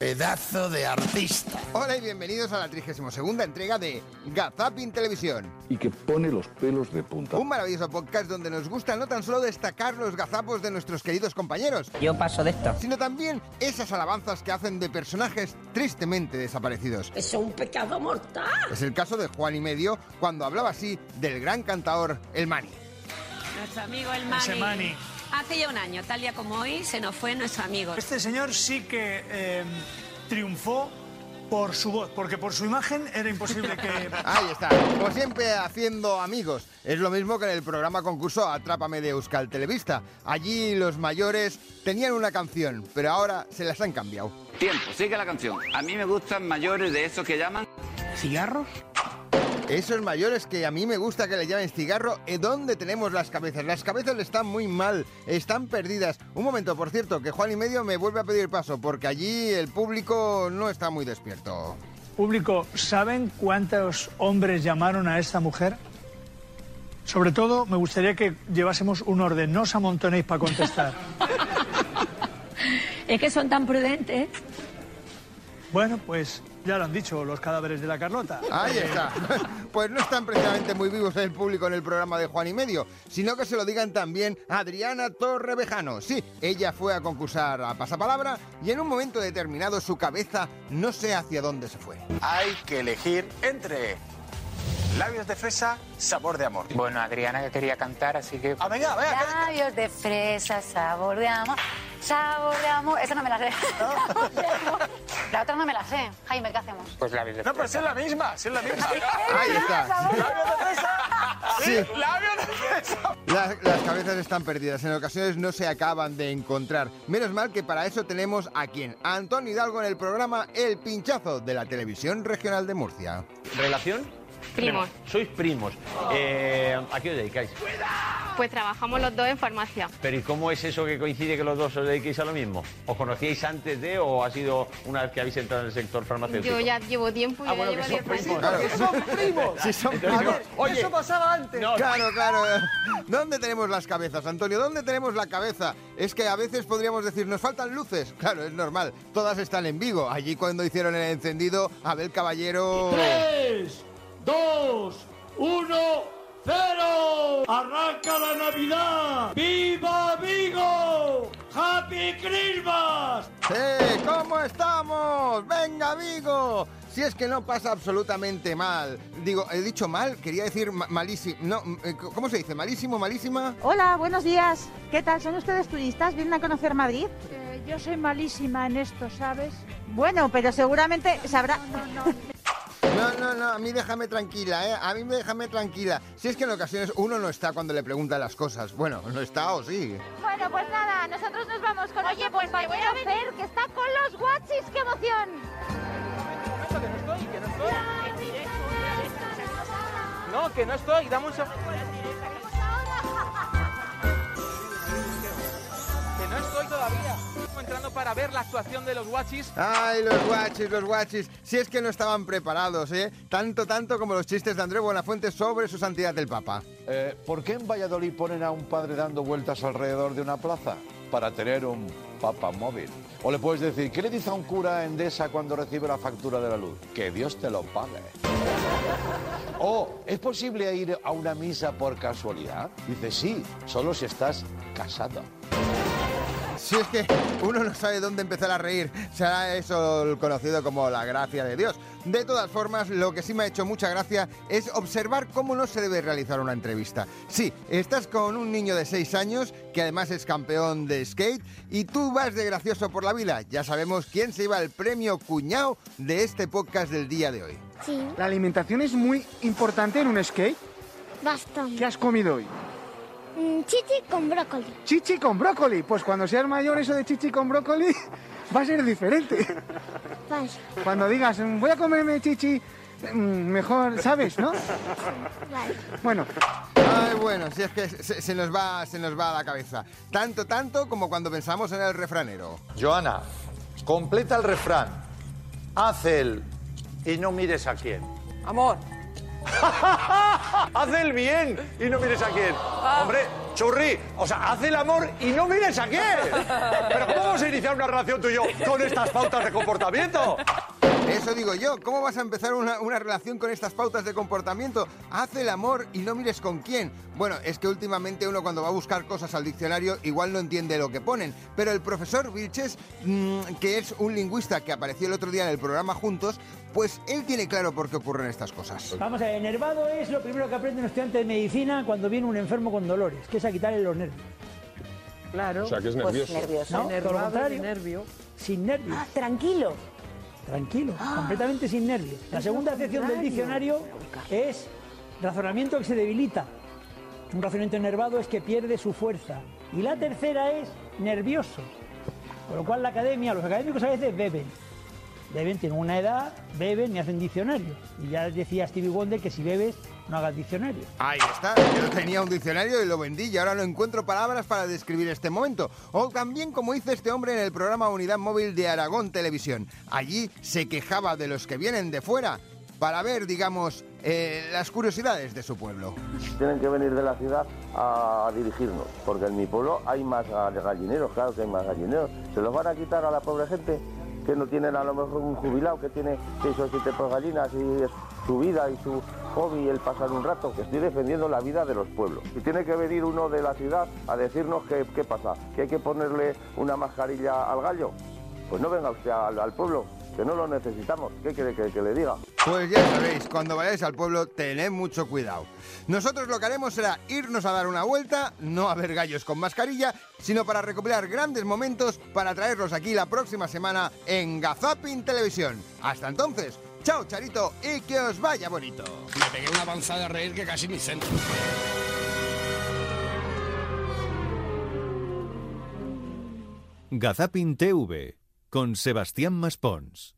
Pedazo de artista. Hola y bienvenidos a la 32 entrega de Gazapin Televisión. y que pone los pelos de punta. Un maravilloso podcast donde nos gusta no tan solo destacar los gazapos de nuestros queridos compañeros, Yo paso de esto. sino también esas alabanzas que hacen de personajes tristemente desaparecidos. Eso es un pecado mortal. Es el caso de Juan y Medio cuando hablaba así del gran cantador El Mani. Nuestro amigo el Mani. Ese Mani. Hace ya un año, tal día como hoy, se nos fue nuestro amigo. Este señor sí que eh, triunfó por su voz, porque por su imagen era imposible que... Ahí está, como siempre haciendo amigos. Es lo mismo que en el programa concurso Atrápame de Euskal Televista. Allí los mayores tenían una canción, pero ahora se las han cambiado. Tiempo, sigue la canción. A mí me gustan mayores de esos que llaman. ¿Cigarros? Esos mayores que a mí me gusta que le llamen cigarro, ¿eh, ¿dónde tenemos las cabezas? Las cabezas están muy mal, están perdidas. Un momento, por cierto, que Juan y Medio me vuelve a pedir paso, porque allí el público no está muy despierto. Público, ¿saben cuántos hombres llamaron a esta mujer? Sobre todo, me gustaría que llevásemos un orden, no os amontonéis para contestar. Es que son tan prudentes. Bueno, pues ya lo han dicho los cadáveres de la Carlota. Ahí está. Pues no están precisamente muy vivos el público en el programa de Juan y Medio, sino que se lo digan también a Adriana Torrevejano. Sí, ella fue a concursar a Pasapalabra y en un momento determinado su cabeza no sé hacia dónde se fue. Hay que elegir entre labios de fresa, sabor de amor. Bueno, Adriana que quería cantar, así que... Ah, venga, venga. Labios de fresa, sabor de amor, sabor de amor. Esa no me la sé. la otra no me la sé. Jaime, ¿qué hacemos? Pues labios de No, pero si es la misma, si es la misma. Ahí está. Sí. Fresa. Las, las cabezas están perdidas, en ocasiones no se acaban de encontrar. Menos mal que para eso tenemos a quien, a Antonio Hidalgo en el programa El Pinchazo de la Televisión Regional de Murcia. ¿Relación? Primos. Sois primos. Eh, ¿A qué os dedicáis? Pues trabajamos los dos en farmacia. Pero ¿y cómo es eso que coincide que los dos os dediquéis a lo mismo? ¿Os conocíais antes de o ha sido una vez que habéis entrado en el sector farmacéutico? Yo ya llevo tiempo, yo Ah, ya bueno, llevo que 10 son primos. Claro. Son primos. Sí, son primos. oye, Eso pasaba antes. no, Claro, claro. ¿Dónde tenemos las cabezas, Antonio? ¿Dónde tenemos la cabeza? Es que a veces podríamos decir, nos faltan luces. Claro, es normal. Todas están en Vigo. Allí cuando hicieron el encendido, Abel Caballero... 3, 2, 1, 0. ¡Arranca la Navidad! ¡Viva Vigo! ¡Happy Christmas! ¡Eh! ¿Cómo estamos? ¡Venga, Vigo! Si es que no pasa absolutamente mal. Digo, he dicho mal, quería decir ma- malísimo. No, eh, ¿cómo se dice? ¿Malísimo, malísima? Hola, buenos días. ¿Qué tal? ¿Son ustedes turistas? ¿Vienen a conocer Madrid? Eh, yo soy malísima en esto, ¿sabes? Bueno, pero seguramente sabrá... No, no, no, a mí déjame tranquila, ¿eh? A mí me déjame tranquila. Si es que en ocasiones uno no está cuando le preguntan las cosas. Bueno, no está o sí. Bueno, pues nada, nosotros nos vamos con Oye, pues me voy a ver que está con los guachis. ¡Qué emoción! No, que no estoy, dame un segundo. Que no estoy todavía. Estoy entrando para ver la actuación de los guachis. Ay, los guachis, los guachis. Si es que no estaban preparados, ¿eh? Tanto, tanto como los chistes de André Buenafuente sobre su santidad el Papa. Eh, ¿Por qué en Valladolid ponen a un padre dando vueltas alrededor de una plaza? Para tener un papa móvil. O le puedes decir, ¿qué le dice a un cura endesa cuando recibe la factura de la luz? Que Dios te lo pague. O, ¿es posible ir a una misa por casualidad? Dice, sí, solo si estás casado. Si es que uno no sabe dónde empezar a reír, será eso el conocido como la gracia de Dios. De todas formas, lo que sí me ha hecho mucha gracia es observar cómo no se debe realizar una entrevista. Sí, estás con un niño de 6 años que además es campeón de skate y tú vas de gracioso por la vida. Ya sabemos quién se lleva el premio cuñado de este podcast del día de hoy. Sí, La alimentación es muy importante en un skate. bastante. ¿Qué has comido hoy? Mm, chichi con brócoli. Chichi con brócoli. Pues cuando seas mayor eso de chichi con brócoli va a ser diferente. Vale, Cuando digas, "Mm, voy a comerme chichi, mm, mejor, ¿sabes, no? vale. Bueno, Ay, bueno, si es que se, se nos va, se nos va a la cabeza. Tanto, tanto como cuando pensamos en el refranero. Joana, completa el refrán. Haz el y no mires a quién. Amor. haz el bien y no mires a quién. Hombre, churri, o sea, haz el amor y no mires a quién. Pero ¿cómo vamos a iniciar una relación tú y yo con estas pautas de comportamiento? Eso digo yo, ¿cómo vas a empezar una, una relación con estas pautas de comportamiento? Haz el amor y no mires con quién. Bueno, es que últimamente uno cuando va a buscar cosas al diccionario igual no entiende lo que ponen, pero el profesor Vilches, mm, que es un lingüista que apareció el otro día en el programa Juntos, pues él tiene claro por qué ocurren estas cosas. Vamos a ver, enervado es lo primero que aprende un estudiante de medicina cuando viene un enfermo con dolores, que es a quitarle los nervios. Claro. O sea, que es Pues nervioso. nervioso. No, Enervado, contrario. nervio. Sin nervios. Ah, tranquilo. Tranquilo, completamente sin nervios. La segunda acepción del diccionario es razonamiento que se debilita. Un razonamiento enervado es que pierde su fuerza. Y la tercera es nervioso. Con lo cual la academia, los académicos a veces beben. Beben, tienen una edad, beben y hacen diccionario. Y ya decía Stevie Wonder que si bebes, no hagas diccionario. Ahí está, yo tenía un diccionario y lo vendí y ahora no encuentro palabras para describir este momento. O también como hizo este hombre en el programa Unidad Móvil de Aragón Televisión. Allí se quejaba de los que vienen de fuera para ver, digamos, eh, las curiosidades de su pueblo. Tienen que venir de la ciudad a dirigirnos, porque en mi pueblo hay más gallineros, claro que hay más gallineros. ¿Se los van a quitar a la pobre gente que no tienen a lo mejor un jubilado que tiene seis o siete por gallinas y es su vida y su hobby el pasar un rato? Que estoy defendiendo la vida de los pueblos. Y tiene que venir uno de la ciudad a decirnos qué, qué pasa, que hay que ponerle una mascarilla al gallo. Pues no venga usted al, pueblo, que no lo necesitamos. ¿Qué quiere que le diga? Pues ya sabéis, cuando vayáis al pueblo, tened mucho cuidado. Nosotros lo que haremos será irnos a dar una vuelta, no a ver gallos con mascarilla, sino para recopilar grandes momentos para traerlos aquí la próxima semana en Gazapin Televisión. Hasta entonces, chao Charito y que os vaya bonito. Me pegué una avanzada a reír que casi ni centro. Gazapin TV con Sebastián Maspons.